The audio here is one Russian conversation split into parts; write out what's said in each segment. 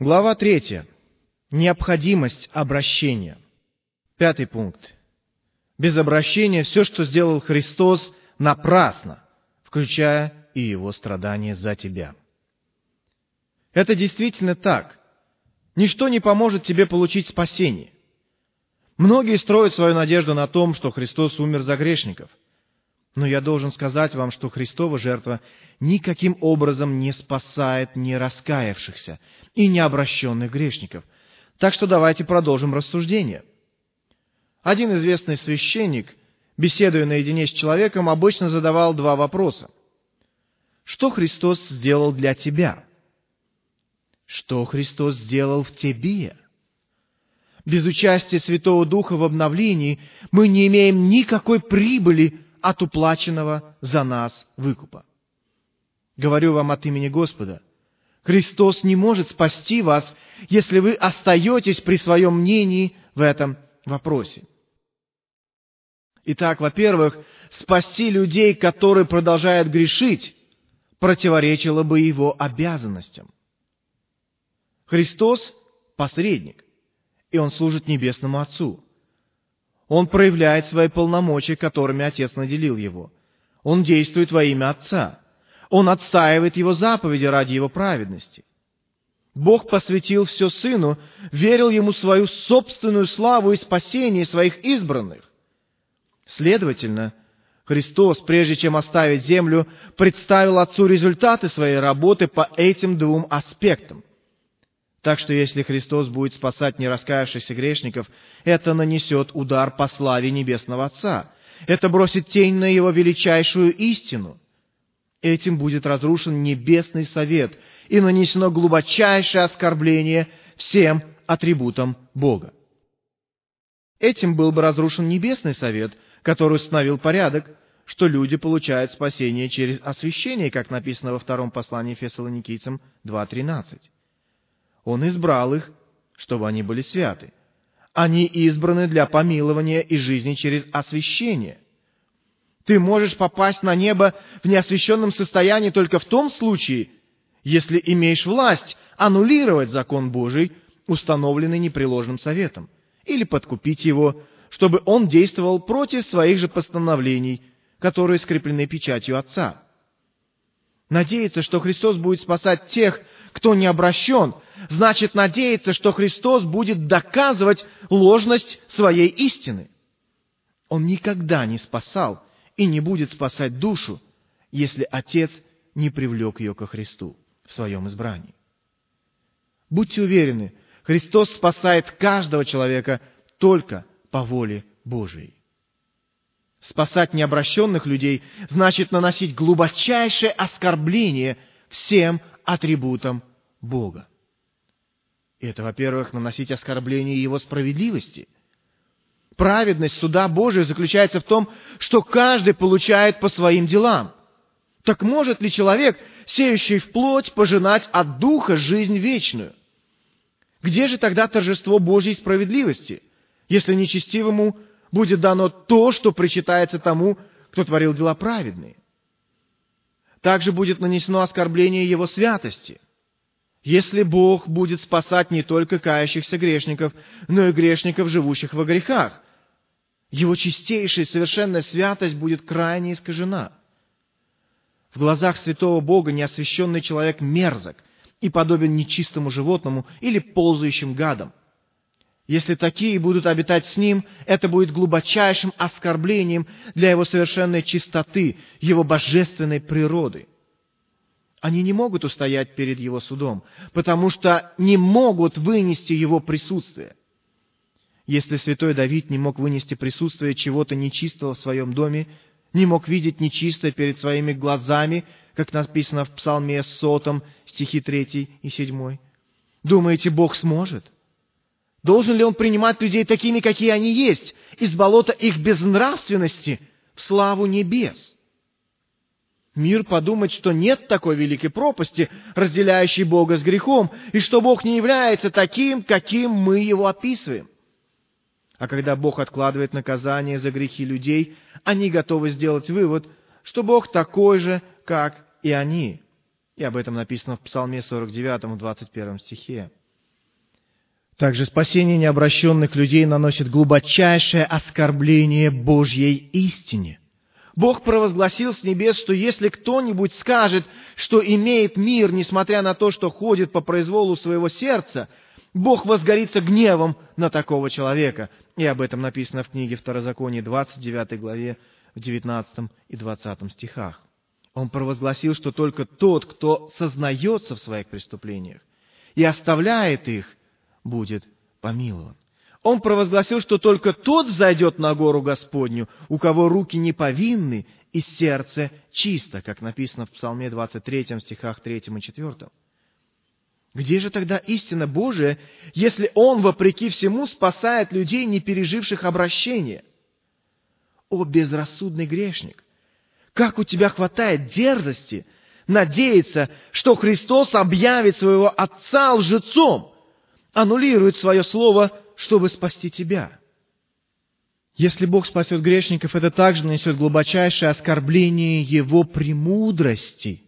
Глава третья. Необходимость обращения. Пятый пункт. Без обращения все, что сделал Христос, напрасно, включая и его страдания за тебя. Это действительно так. Ничто не поможет тебе получить спасение. Многие строят свою надежду на том, что Христос умер за грешников. Но я должен сказать вам, что Христова жертва никаким образом не спасает не раскаявшихся и не обращенных грешников. Так что давайте продолжим рассуждение. Один известный священник, беседуя наедине с человеком, обычно задавал два вопроса. Что Христос сделал для тебя? Что Христос сделал в тебе? Без участия Святого Духа в обновлении мы не имеем никакой прибыли от уплаченного за нас выкупа. Говорю вам от имени Господа, Христос не может спасти вас, если вы остаетесь при своем мнении в этом вопросе. Итак, во-первых, спасти людей, которые продолжают грешить, противоречило бы его обязанностям. Христос – посредник, и Он служит Небесному Отцу. Он проявляет свои полномочия, которыми Отец наделил Его. Он действует во имя Отца. Он отстаивает Его заповеди ради Его праведности. Бог посвятил все Сыну, верил Ему свою собственную славу и спасение своих избранных. Следовательно, Христос, прежде чем оставить землю, представил Отцу результаты своей работы по этим двум аспектам. Так что если Христос будет спасать нераскаявшихся грешников, это нанесет удар по славе Небесного Отца. Это бросит тень на Его величайшую истину. Этим будет разрушен Небесный Совет и нанесено глубочайшее оскорбление всем атрибутам Бога. Этим был бы разрушен Небесный Совет – который установил порядок, что люди получают спасение через освящение, как написано во втором послании Фессалоникийцам 2.13. Он избрал их, чтобы они были святы. Они избраны для помилования и жизни через освящение. Ты можешь попасть на небо в неосвященном состоянии только в том случае, если имеешь власть аннулировать закон Божий, установленный непреложным советом, или подкупить его, чтобы он действовал против своих же постановлений, которые скреплены печатью Отца. Надеяться, что Христос будет спасать тех, кто не обращен, значит надеяться, что Христос будет доказывать ложность своей истины. Он никогда не спасал и не будет спасать душу, если Отец не привлек ее ко Христу в своем избрании. Будьте уверены, Христос спасает каждого человека только по воле Божией. Спасать необращенных людей значит наносить глубочайшее оскорбление всем атрибутам Бога. Это, во-первых, наносить оскорбление Его справедливости. Праведность суда Божия заключается в том, что каждый получает по своим делам. Так может ли человек, сеющий в плоть, пожинать от Духа жизнь вечную? Где же тогда торжество Божьей справедливости? если нечестивому будет дано то, что причитается тому, кто творил дела праведные. Также будет нанесено оскорбление его святости. Если Бог будет спасать не только кающихся грешников, но и грешников, живущих во грехах, его чистейшая и совершенная святость будет крайне искажена. В глазах святого Бога неосвященный человек мерзок и подобен нечистому животному или ползающим гадам. Если такие будут обитать с ним, это будет глубочайшим оскорблением для его совершенной чистоты, его божественной природы. Они не могут устоять перед его судом, потому что не могут вынести его присутствие. Если святой Давид не мог вынести присутствие чего-то нечистого в своем доме, не мог видеть нечистое перед своими глазами, как написано в Псалме сотом, стихи 3 и 7, думаете, Бог сможет? – Должен ли он принимать людей такими, какие они есть, из болота их безнравственности в славу небес? Мир подумает, что нет такой великой пропасти, разделяющей Бога с грехом, и что Бог не является таким, каким мы его описываем. А когда Бог откладывает наказание за грехи людей, они готовы сделать вывод, что Бог такой же, как и они. И об этом написано в Псалме 49, 21 стихе. Также спасение необращенных людей наносит глубочайшее оскорбление Божьей истине. Бог провозгласил с небес, что если кто-нибудь скажет, что имеет мир, несмотря на то, что ходит по произволу своего сердца, Бог возгорится гневом на такого человека. И об этом написано в книге Второзаконии 29 главе в 19 и 20 стихах. Он провозгласил, что только тот, кто сознается в своих преступлениях и оставляет их, будет помилован. Он провозгласил, что только тот зайдет на гору Господню, у кого руки не повинны и сердце чисто, как написано в Псалме 23 стихах 3 и 4. Где же тогда истина Божия, если Он, вопреки всему, спасает людей, не переживших обращения? О, безрассудный грешник! Как у тебя хватает дерзости надеяться, что Христос объявит своего Отца лжецом, аннулирует свое Слово, чтобы спасти тебя. Если Бог спасет грешников, это также нанесет глубочайшее оскорбление Его премудрости.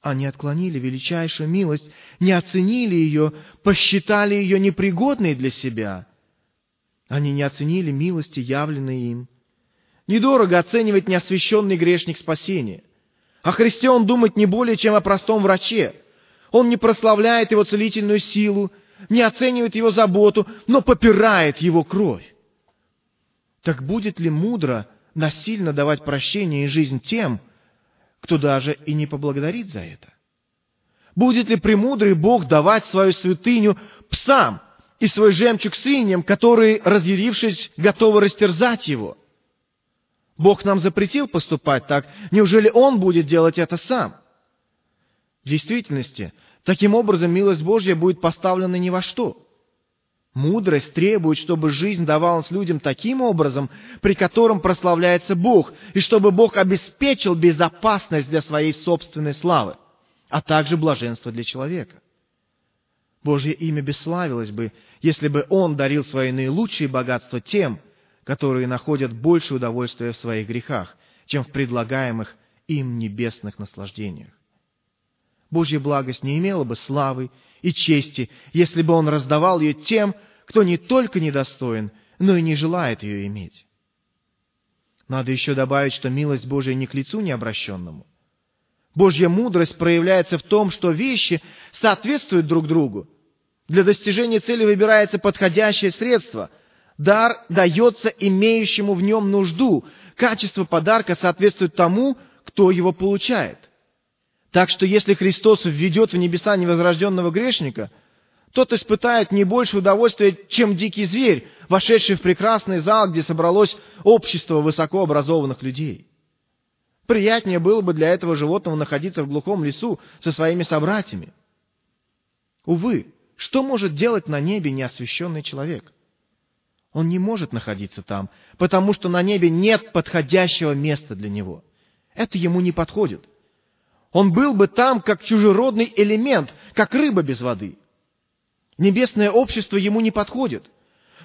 Они отклонили величайшую милость, не оценили ее, посчитали ее непригодной для себя. Они не оценили милости, явленной им. Недорого оценивать неосвященный грешник спасения. О Христе он думает не более, чем о простом враче. Он не прославляет его целительную силу, не оценивает его заботу, но попирает его кровь. Так будет ли мудро насильно давать прощение и жизнь тем, кто даже и не поблагодарит за это? Будет ли премудрый Бог давать свою святыню псам и свой жемчуг свиньям, которые, разъярившись, готовы растерзать его? Бог нам запретил поступать так. Неужели Он будет делать это сам? В действительности, таким образом милость Божья будет поставлена ни во что. Мудрость требует, чтобы жизнь давалась людям таким образом, при котором прославляется Бог, и чтобы Бог обеспечил безопасность для своей собственной славы, а также блаженство для человека. Божье имя бесславилось бы, если бы Он дарил свои наилучшие богатства тем, которые находят больше удовольствия в своих грехах, чем в предлагаемых им небесных наслаждениях. Божья благость не имела бы славы и чести, если бы Он раздавал ее тем, кто не только недостоин, но и не желает ее иметь. Надо еще добавить, что милость Божия не к лицу необращенному. Божья мудрость проявляется в том, что вещи соответствуют друг другу. Для достижения цели выбирается подходящее средство – Дар дается имеющему в нем нужду. Качество подарка соответствует тому, кто его получает. Так что если Христос введет в небеса невозрожденного грешника, тот испытает не больше удовольствия, чем дикий зверь, вошедший в прекрасный зал, где собралось общество высокообразованных людей. Приятнее было бы для этого животного находиться в глухом лесу со своими собратьями. Увы, что может делать на небе неосвященный человек? Он не может находиться там, потому что на небе нет подходящего места для него. Это ему не подходит. Он был бы там как чужеродный элемент, как рыба без воды. Небесное общество ему не подходит.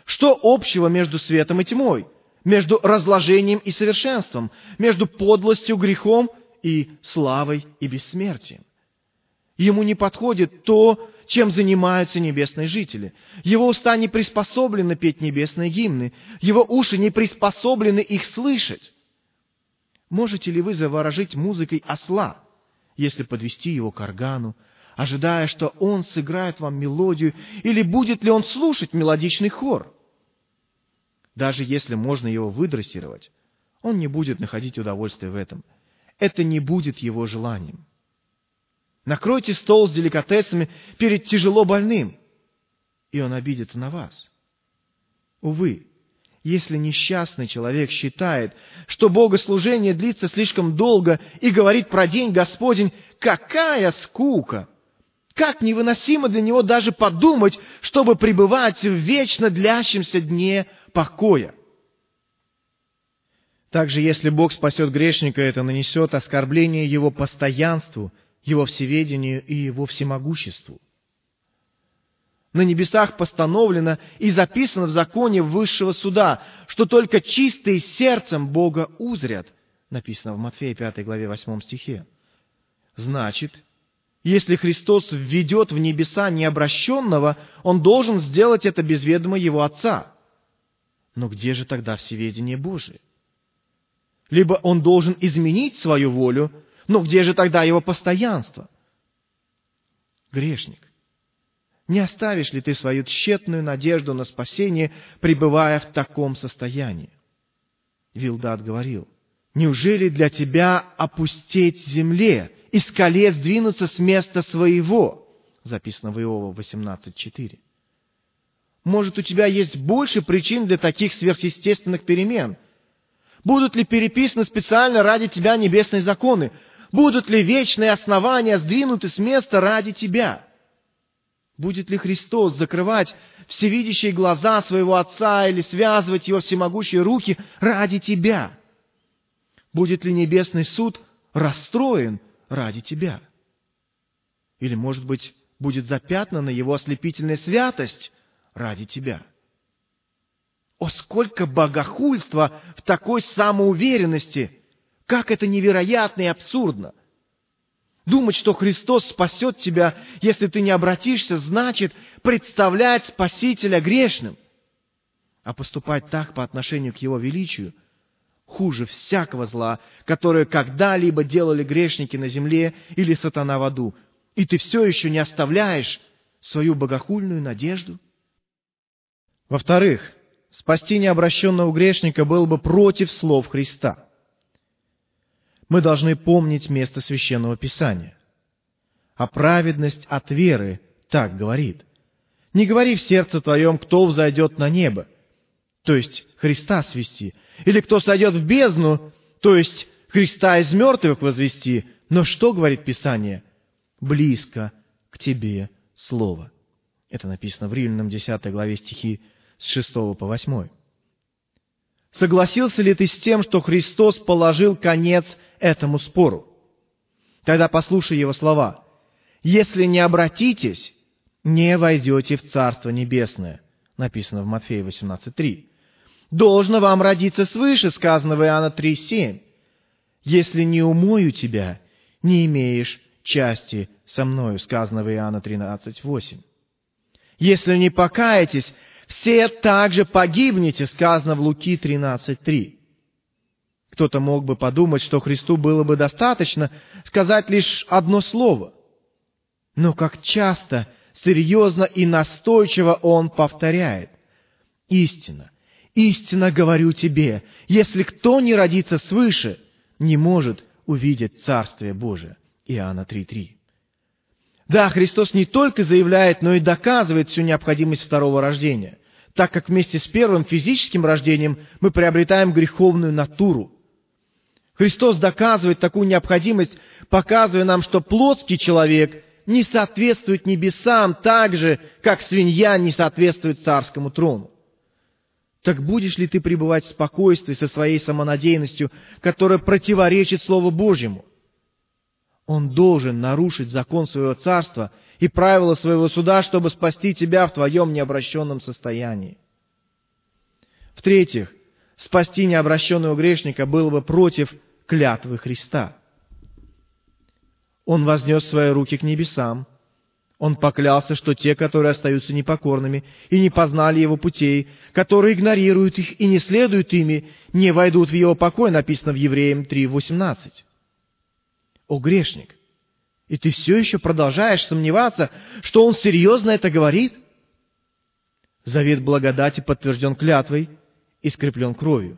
Что общего между светом и тьмой? Между разложением и совершенством? Между подлостью, грехом и славой и бессмертием? Ему не подходит то, чем занимаются небесные жители. Его уста не приспособлены петь небесные гимны. Его уши не приспособлены их слышать. Можете ли вы заворожить музыкой осла, если подвести его к органу, ожидая, что он сыграет вам мелодию, или будет ли он слушать мелодичный хор? Даже если можно его выдрессировать, он не будет находить удовольствия в этом. Это не будет его желанием. Накройте стол с деликатесами перед тяжело больным, и он обидится на вас. Увы, если несчастный человек считает, что богослужение длится слишком долго и говорит про день Господень, какая скука! Как невыносимо для него даже подумать, чтобы пребывать в вечно длящемся дне покоя. Также, если Бог спасет грешника, это нанесет оскорбление его постоянству – его всеведению и его всемогуществу. На небесах постановлено и записано в законе высшего суда, что только чистые сердцем Бога узрят, написано в Матфея 5 главе 8 стихе. Значит, Если Христос введет в небеса необращенного, Он должен сделать это без ведома Его Отца. Но где же тогда всеведение Божие? Либо Он должен изменить свою волю, но где же тогда Его постоянство? Грешник, не оставишь ли ты свою тщетную надежду на спасение, пребывая в таком состоянии? Вилдат говорил, «Неужели для тебя опустеть земле, и скале сдвинуться с места своего?» Записано в Иова 18.4. Может, у тебя есть больше причин для таких сверхъестественных перемен? Будут ли переписаны специально ради тебя небесные законы? Будут ли вечные основания сдвинуты с места ради тебя? Будет ли Христос закрывать всевидящие глаза своего Отца или связывать его всемогущие руки ради тебя? Будет ли небесный суд расстроен ради тебя? Или, может быть, будет запятнана его ослепительная святость ради тебя? О, сколько богохульства в такой самоуверенности! Как это невероятно и абсурдно! Думать, что Христос спасет тебя, если ты не обратишься, значит представлять Спасителя грешным. А поступать так по отношению к Его величию хуже всякого зла, которое когда-либо делали грешники на земле или сатана в аду. И ты все еще не оставляешь свою богохульную надежду? Во-вторых, спасти необращенного грешника было бы против слов Христа – мы должны помнить место Священного Писания. А праведность от веры так говорит. Не говори в сердце твоем, кто взойдет на небо, то есть Христа свести, или кто сойдет в бездну, то есть Христа из мертвых возвести. Но что говорит Писание? Близко к тебе Слово. Это написано в Римлянам 10 главе стихи с 6 по 8. Согласился ли ты с тем, что Христос положил конец этому спору. Тогда послушай его слова. «Если не обратитесь, не войдете в Царство Небесное», написано в Матфея 18.3. «Должно вам родиться свыше», сказано в Иоанна 3.7. «Если не умою тебя, не имеешь части со мною», сказано в Иоанна 13.8. «Если не покаетесь, все также погибнете», сказано в Луки 13.3. Кто-то мог бы подумать, что Христу было бы достаточно сказать лишь одно слово. Но как часто, серьезно и настойчиво Он повторяет. Истина, истинно говорю тебе, если кто не родится свыше, не может увидеть Царствие Божие. Иоанна 3.3. Да, Христос не только заявляет, но и доказывает всю необходимость второго рождения, так как вместе с первым физическим рождением мы приобретаем греховную натуру – Христос доказывает такую необходимость, показывая нам, что плотский человек не соответствует небесам так же, как свинья не соответствует царскому трону. Так будешь ли ты пребывать в спокойствии со своей самонадеянностью, которая противоречит Слову Божьему? Он должен нарушить закон своего царства и правила своего суда, чтобы спасти тебя в твоем необращенном состоянии. В-третьих, спасти необращенного грешника было бы против клятвы Христа. Он вознес свои руки к небесам. Он поклялся, что те, которые остаются непокорными и не познали Его путей, которые игнорируют их и не следуют ими, не войдут в Его покой, написано в Евреям 3.18. О, грешник! И ты все еще продолжаешь сомневаться, что Он серьезно это говорит? Завет благодати подтвержден клятвой и скреплен кровью.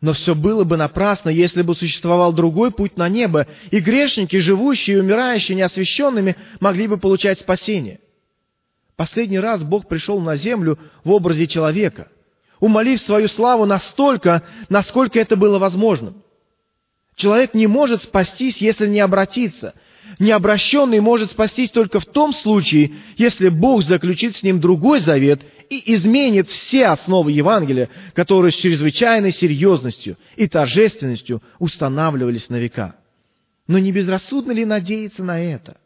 Но все было бы напрасно, если бы существовал другой путь на небо, и грешники, живущие и умирающие неосвященными, могли бы получать спасение. Последний раз Бог пришел на землю в образе человека, умолив свою славу настолько, насколько это было возможным. Человек не может спастись, если не обратиться. Необращенный может спастись только в том случае, если Бог заключит с ним другой завет и изменит все основы Евангелия, которые с чрезвычайной серьезностью и торжественностью устанавливались на века. Но не безрассудно ли надеяться на это?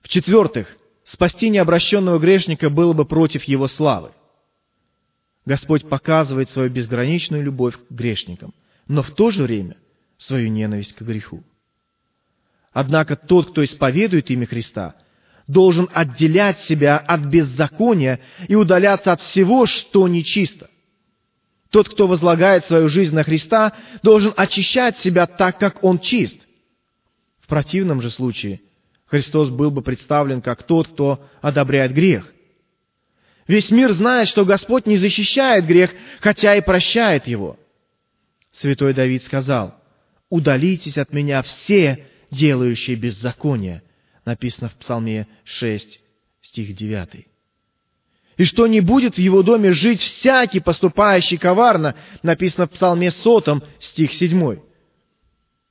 В-четвертых, спасти необращенного грешника было бы против его славы. Господь показывает свою безграничную любовь к грешникам, но в то же время свою ненависть к греху. Однако тот, кто исповедует имя Христа, должен отделять себя от беззакония и удаляться от всего, что нечисто. Тот, кто возлагает свою жизнь на Христа, должен очищать себя так, как он чист. В противном же случае Христос был бы представлен как тот, кто одобряет грех. Весь мир знает, что Господь не защищает грех, хотя и прощает его. Святой Давид сказал, «Удалитесь от меня все, делающие беззаконие», написано в Псалме 6, стих 9. И что не будет в его доме жить всякий, поступающий коварно, написано в Псалме сотом, стих 7.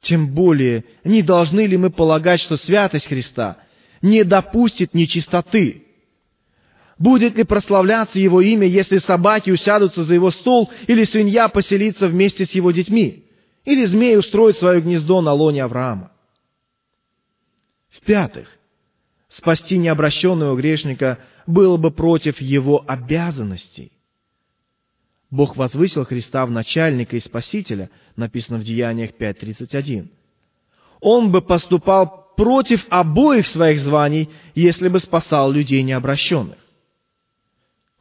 Тем более, не должны ли мы полагать, что святость Христа не допустит нечистоты? Будет ли прославляться Его имя, если собаки усядутся за Его стол, или свинья поселится вместе с Его детьми, или змей устроит свое гнездо на лоне Авраама? В-пятых, спасти необращенного грешника было бы против его обязанностей. Бог возвысил Христа в начальника и спасителя, написано в Деяниях 5.31. Он бы поступал против обоих своих званий, если бы спасал людей необращенных.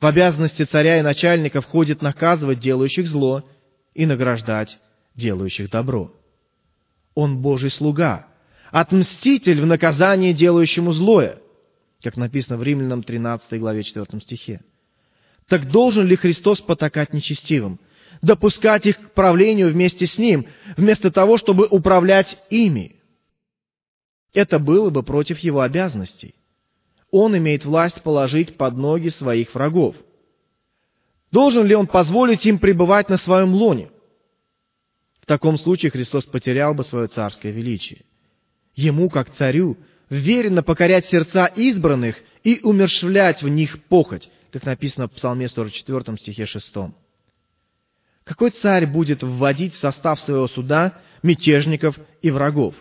В обязанности царя и начальника входит наказывать делающих зло и награждать делающих добро. Он Божий слуга, отмститель в наказании делающему злое, как написано в Римлянам 13 главе 4 стихе. Так должен ли Христос потакать нечестивым, допускать их к правлению вместе с Ним, вместо того, чтобы управлять ими? Это было бы против Его обязанностей. Он имеет власть положить под ноги своих врагов. Должен ли Он позволить им пребывать на своем лоне? В таком случае Христос потерял бы свое царское величие. Ему, как царю, веренно покорять сердца избранных и умершвлять в них похоть, как написано в Псалме 44 стихе 6. Какой царь будет вводить в состав своего суда мятежников и врагов?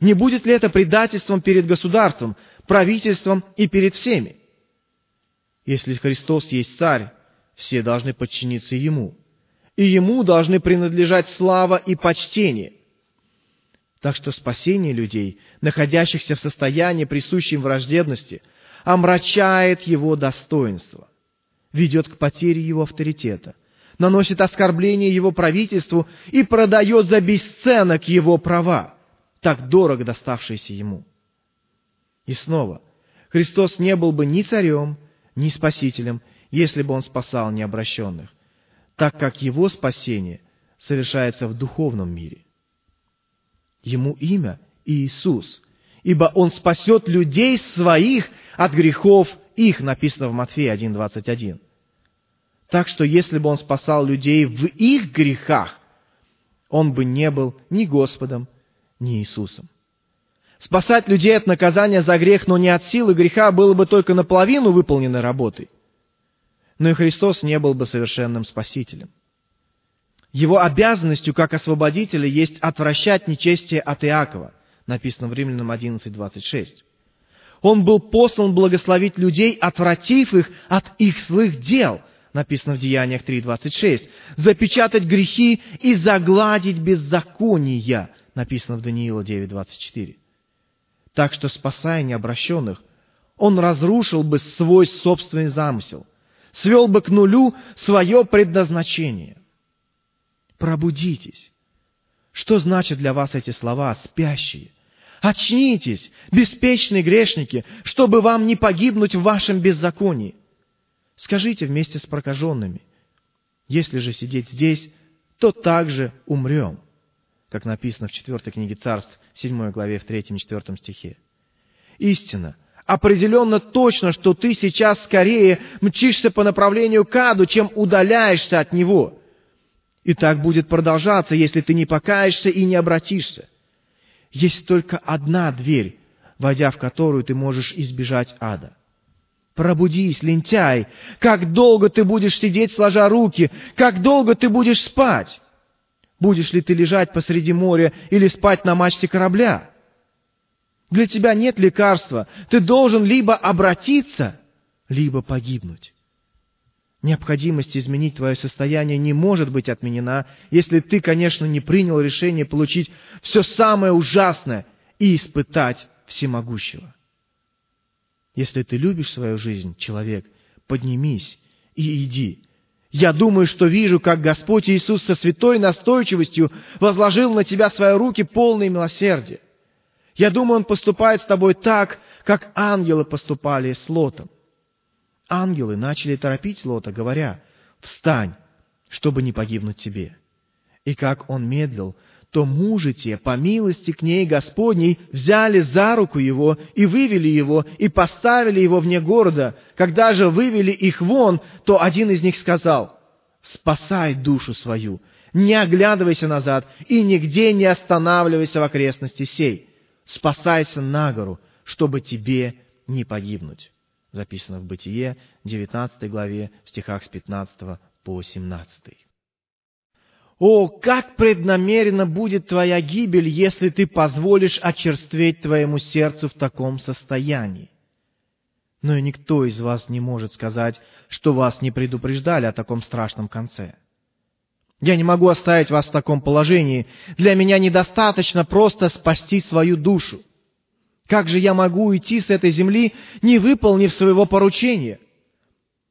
Не будет ли это предательством перед государством, правительством и перед всеми? Если Христос есть царь, все должны подчиниться Ему. И Ему должны принадлежать слава и почтение – так что спасение людей, находящихся в состоянии присущей враждебности, омрачает его достоинство, ведет к потере его авторитета, наносит оскорбление его правительству и продает за бесценок его права, так дорого доставшиеся ему. И снова, Христос не был бы ни царем, ни спасителем, если бы он спасал необращенных, так как его спасение совершается в духовном мире – Ему имя Иисус, ибо Он спасет людей своих от грехов их, написано в Матфея 1.21. Так что если бы Он спасал людей в их грехах, Он бы не был ни Господом, ни Иисусом. Спасать людей от наказания за грех, но не от силы греха, было бы только наполовину выполненной работой. Но и Христос не был бы совершенным Спасителем. Его обязанностью как освободителя есть отвращать нечестие от Иакова, написано в Римлянам 11.26. Он был послан благословить людей, отвратив их от их злых дел, написано в Деяниях 3.26, запечатать грехи и загладить беззакония, написано в Даниила 9.24. Так что, спасая необращенных, он разрушил бы свой собственный замысел, свел бы к нулю свое предназначение пробудитесь. Что значит для вас эти слова «спящие»? Очнитесь, беспечные грешники, чтобы вам не погибнуть в вашем беззаконии. Скажите вместе с прокаженными, если же сидеть здесь, то также умрем, как написано в 4 книге Царств, 7 главе, в 3 и 4 стихе. Истина, определенно точно, что ты сейчас скорее мчишься по направлению к аду, чем удаляешься от него – и так будет продолжаться, если ты не покаешься и не обратишься. Есть только одна дверь, войдя в которую ты можешь избежать ада. Пробудись, лентяй! Как долго ты будешь сидеть, сложа руки? Как долго ты будешь спать? Будешь ли ты лежать посреди моря или спать на мачте корабля? Для тебя нет лекарства. Ты должен либо обратиться, либо погибнуть. Необходимость изменить твое состояние не может быть отменена, если ты, конечно, не принял решение получить все самое ужасное и испытать всемогущего. Если ты любишь свою жизнь, человек, поднимись и иди. Я думаю, что вижу, как Господь Иисус со святой настойчивостью возложил на тебя свои руки полные милосердия. Я думаю, Он поступает с тобой так, как ангелы поступали с Лотом. Ангелы начали торопить Лота, говоря, «Встань, чтобы не погибнуть тебе». И как он медлил, то мужи те, по милости к ней Господней, взяли за руку его и вывели его, и поставили его вне города. Когда же вывели их вон, то один из них сказал, «Спасай душу свою, не оглядывайся назад и нигде не останавливайся в окрестности сей. Спасайся на гору, чтобы тебе не погибнуть». Записано в Бытие, 19 главе, в стихах с 15 по 17. О, как преднамеренно будет твоя гибель, если ты позволишь очерстветь твоему сердцу в таком состоянии. Но и никто из вас не может сказать, что вас не предупреждали о таком страшном конце. Я не могу оставить вас в таком положении. Для меня недостаточно просто спасти свою душу. Как же я могу уйти с этой земли, не выполнив своего поручения?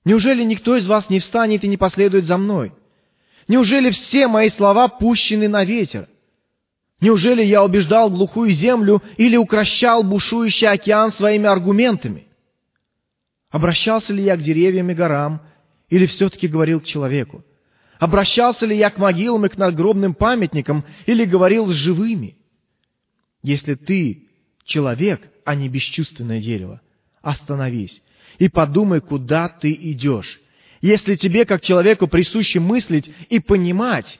Неужели никто из вас не встанет и не последует за мной? Неужели все мои слова пущены на ветер? Неужели я убеждал глухую землю или укращал бушующий океан своими аргументами? Обращался ли я к деревьям и горам, или все-таки говорил к человеку? Обращался ли я к могилам и к надгробным памятникам, или говорил с живыми? Если ты человек, а не бесчувственное дерево, остановись и подумай, куда ты идешь, если тебе, как человеку, присуще мыслить и понимать,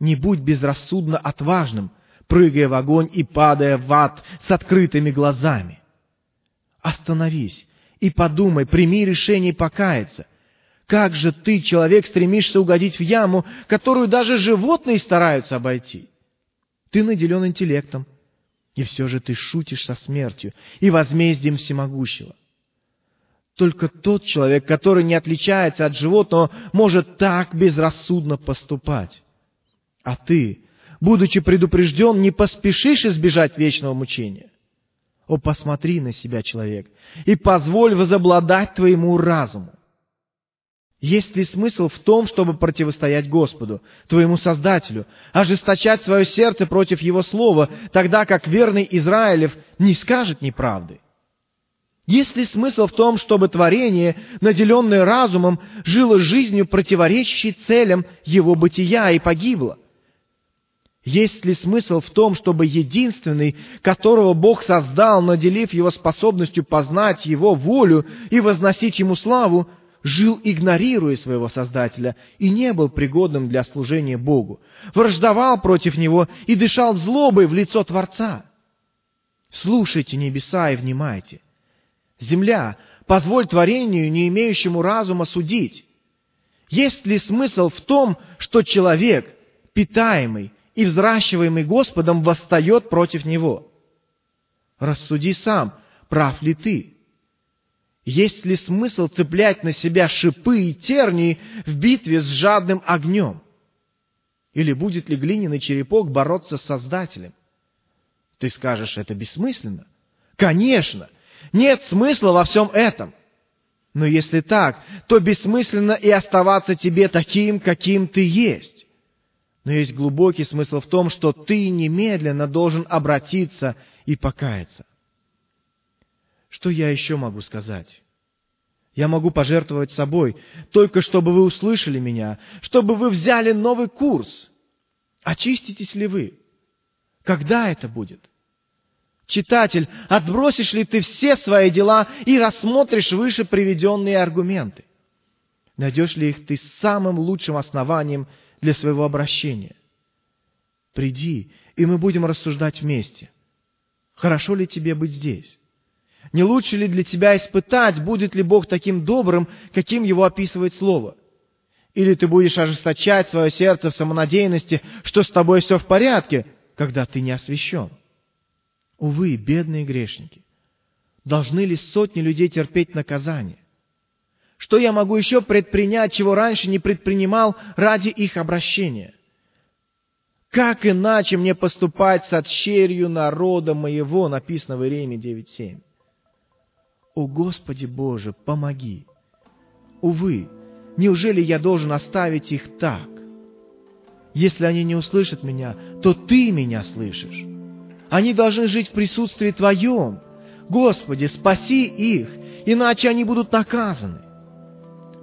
не будь безрассудно отважным, прыгая в огонь и падая в ад с открытыми глазами. Остановись и подумай, прими решение покаяться. Как же ты, человек, стремишься угодить в яму, которую даже животные стараются обойти? Ты наделен интеллектом, и все же ты шутишь со смертью и возмездием всемогущего. Только тот человек, который не отличается от животного, может так безрассудно поступать. А ты, будучи предупрежден, не поспешишь избежать вечного мучения. О, посмотри на себя, человек, и позволь возобладать твоему разуму. Есть ли смысл в том, чтобы противостоять Господу, твоему Создателю, ожесточать свое сердце против Его Слова, тогда как верный Израилев не скажет неправды? Есть ли смысл в том, чтобы творение, наделенное разумом, жило жизнью, противоречащей целям его бытия и погибло? Есть ли смысл в том, чтобы единственный, которого Бог создал, наделив его способностью познать его волю и возносить ему славу, жил, игнорируя своего Создателя, и не был пригодным для служения Богу, враждовал против него и дышал злобой в лицо Творца? Слушайте небеса и внимайте – земля, позволь творению, не имеющему разума, судить. Есть ли смысл в том, что человек, питаемый и взращиваемый Господом, восстает против него? Рассуди сам, прав ли ты? Есть ли смысл цеплять на себя шипы и тернии в битве с жадным огнем? Или будет ли глиняный черепок бороться с Создателем? Ты скажешь, это бессмысленно. Конечно, нет смысла во всем этом. Но если так, то бессмысленно и оставаться тебе таким, каким ты есть. Но есть глубокий смысл в том, что ты немедленно должен обратиться и покаяться. Что я еще могу сказать? Я могу пожертвовать собой, только чтобы вы услышали меня, чтобы вы взяли новый курс. Очиститесь ли вы? Когда это будет? Читатель, отбросишь ли ты все свои дела и рассмотришь выше приведенные аргументы? Найдешь ли их ты самым лучшим основанием для своего обращения? Приди, и мы будем рассуждать вместе. Хорошо ли тебе быть здесь? Не лучше ли для тебя испытать, будет ли Бог таким добрым, каким его описывает Слово? Или ты будешь ожесточать свое сердце в самонадеянности, что с тобой все в порядке, когда ты не освящен? Увы, бедные грешники. Должны ли сотни людей терпеть наказание? Что я могу еще предпринять, чего раньше не предпринимал ради их обращения? Как иначе мне поступать с отщерью народа моего, написано в Иеремии 9.7. О Господи Боже, помоги. Увы, неужели я должен оставить их так? Если они не услышат меня, то Ты меня слышишь. Они должны жить в присутствии Твоем. Господи, спаси их, иначе они будут наказаны.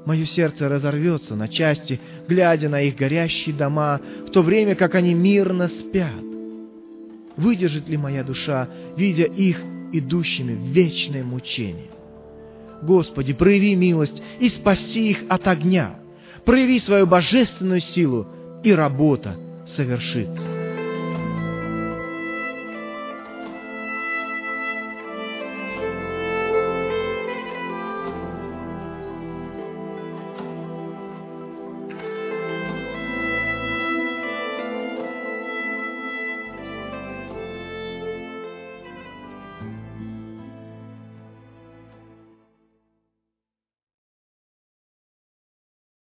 Мое сердце разорвется на части, глядя на их горящие дома, в то время как они мирно спят. Выдержит ли моя душа, видя их идущими в вечное мучение? Господи, прояви милость и спаси их от огня. Прояви свою божественную силу, и работа совершится.